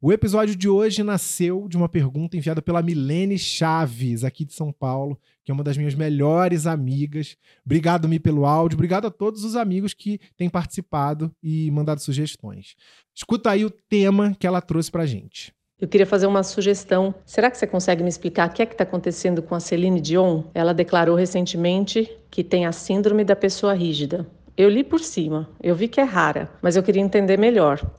O episódio de hoje nasceu de uma pergunta enviada pela Milene Chaves, aqui de São Paulo, que é uma das minhas melhores amigas. Obrigado, Mi, pelo áudio. Obrigado a todos os amigos que têm participado e mandado sugestões. Escuta aí o tema que ela trouxe pra gente. Eu queria fazer uma sugestão. Será que você consegue me explicar o que é que está acontecendo com a Celine Dion? Ela declarou recentemente que tem a síndrome da pessoa rígida. Eu li por cima, eu vi que é rara, mas eu queria entender melhor.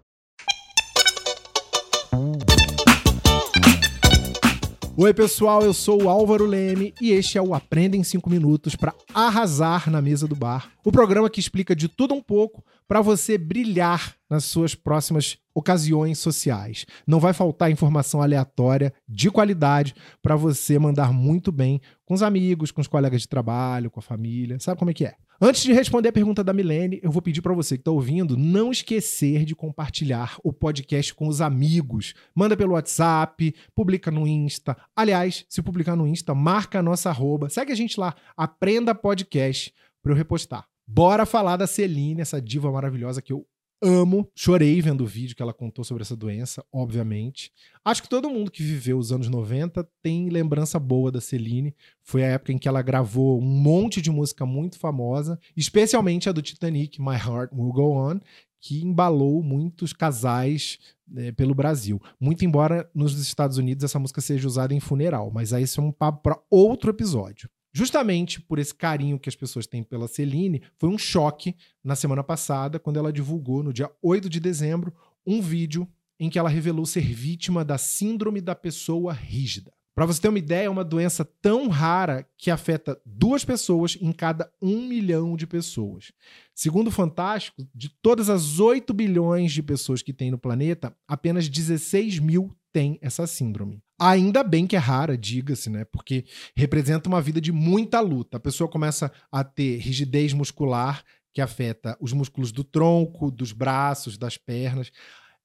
Oi, pessoal, eu sou o Álvaro Leme e este é o Aprenda em 5 Minutos para arrasar na mesa do bar. O programa que explica de tudo um pouco para você brilhar nas suas próximas ocasiões sociais. Não vai faltar informação aleatória de qualidade para você mandar muito bem com os amigos, com os colegas de trabalho, com a família. Sabe como é que é? Antes de responder a pergunta da Milene, eu vou pedir para você que está ouvindo não esquecer de compartilhar o podcast com os amigos. Manda pelo WhatsApp, publica no Insta. Aliás, se publicar no Insta, marca a nossa arroba. Segue a gente lá, Aprenda Podcast, para eu repostar. Bora falar da Celine, essa diva maravilhosa que eu amo. Chorei vendo o vídeo que ela contou sobre essa doença, obviamente. Acho que todo mundo que viveu os anos 90 tem lembrança boa da Celine. Foi a época em que ela gravou um monte de música muito famosa, especialmente a do Titanic, My Heart Will Go On, que embalou muitos casais né, pelo Brasil. Muito embora nos Estados Unidos essa música seja usada em funeral, mas aí isso é um papo para outro episódio. Justamente por esse carinho que as pessoas têm pela Celine, foi um choque na semana passada, quando ela divulgou, no dia 8 de dezembro, um vídeo em que ela revelou ser vítima da Síndrome da Pessoa Rígida. Para você ter uma ideia, é uma doença tão rara que afeta duas pessoas em cada um milhão de pessoas. Segundo o Fantástico, de todas as 8 bilhões de pessoas que tem no planeta, apenas 16 mil têm essa síndrome. Ainda bem que é rara, diga-se, né? Porque representa uma vida de muita luta. A pessoa começa a ter rigidez muscular, que afeta os músculos do tronco, dos braços, das pernas.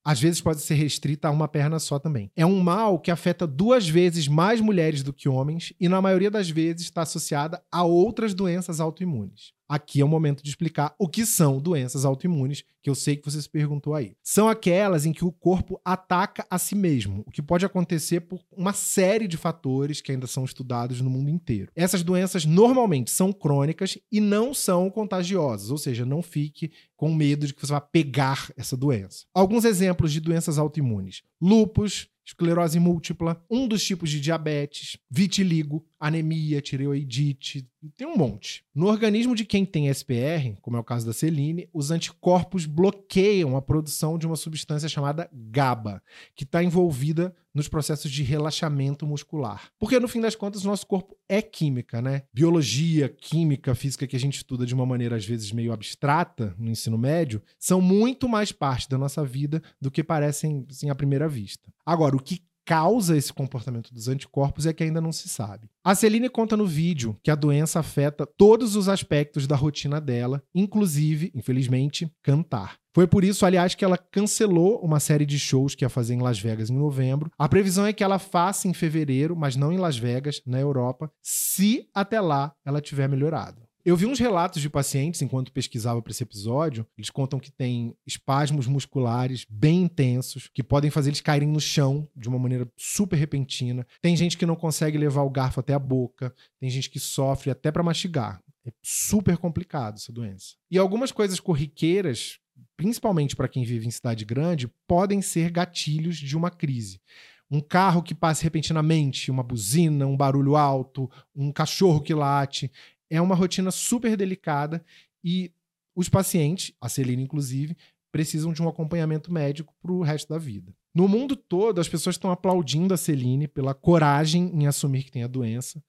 Às vezes pode ser restrita a uma perna só também. É um mal que afeta duas vezes mais mulheres do que homens e, na maioria das vezes, está associada a outras doenças autoimunes. Aqui é o momento de explicar o que são doenças autoimunes, que eu sei que você se perguntou aí. São aquelas em que o corpo ataca a si mesmo, o que pode acontecer por uma série de fatores que ainda são estudados no mundo inteiro. Essas doenças normalmente são crônicas e não são contagiosas, ou seja, não fique com medo de que você vá pegar essa doença. Alguns exemplos de doenças autoimunes: lupus, esclerose múltipla, um dos tipos de diabetes, vitiligo, anemia, tireoidite, tem um monte. No organismo de quem tem SPR, como é o caso da Celine, os anticorpos bloqueiam a produção de uma substância chamada GABA, que está envolvida nos processos de relaxamento muscular. Porque no fim das contas, o nosso corpo é química, né? Biologia, química, física que a gente estuda de uma maneira às vezes meio abstrata no ensino médio, são muito mais parte da nossa vida do que parecem assim, à primeira vista. Agora, o que causa esse comportamento dos anticorpos é que ainda não se sabe. A Celine conta no vídeo que a doença afeta todos os aspectos da rotina dela, inclusive, infelizmente, cantar. Foi por isso, aliás, que ela cancelou uma série de shows que ia fazer em Las Vegas em novembro. A previsão é que ela faça em fevereiro, mas não em Las Vegas, na Europa, se até lá ela tiver melhorado. Eu vi uns relatos de pacientes enquanto pesquisava para esse episódio. Eles contam que tem espasmos musculares bem intensos, que podem fazer eles caírem no chão de uma maneira super repentina. Tem gente que não consegue levar o garfo até a boca, tem gente que sofre até para mastigar. É super complicado essa doença. E algumas coisas corriqueiras, principalmente para quem vive em cidade grande, podem ser gatilhos de uma crise um carro que passe repentinamente, uma buzina, um barulho alto, um cachorro que late é uma rotina super delicada e os pacientes, a Celina inclusive, precisam de um acompanhamento médico para o resto da vida. No mundo todo, as pessoas estão aplaudindo a Celine pela coragem em assumir que tem a doença.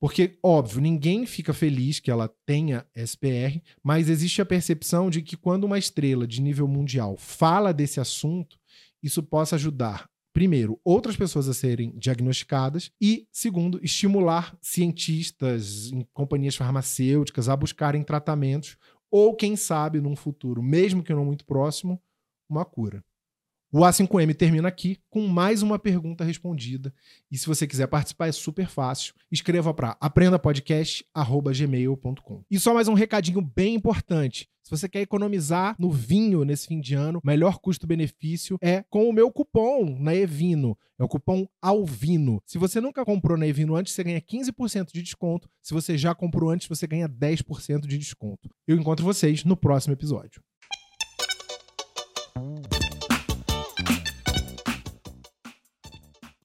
Porque, óbvio, ninguém fica feliz que ela tenha SPR, mas existe a percepção de que quando uma estrela de nível mundial fala desse assunto, isso possa ajudar primeiro, outras pessoas a serem diagnosticadas e, segundo, estimular cientistas em companhias farmacêuticas a buscarem tratamentos ou, quem sabe, num futuro, mesmo que não muito próximo, uma cura. O A5M termina aqui com mais uma pergunta respondida. E se você quiser participar, é super fácil. Escreva para aprendapodcast.gmail.com. E só mais um recadinho bem importante. Se você quer economizar no vinho nesse fim de ano, melhor custo-benefício é com o meu cupom na Evino. É o cupom ALVINO. Se você nunca comprou na Evino antes, você ganha 15% de desconto. Se você já comprou antes, você ganha 10% de desconto. Eu encontro vocês no próximo episódio.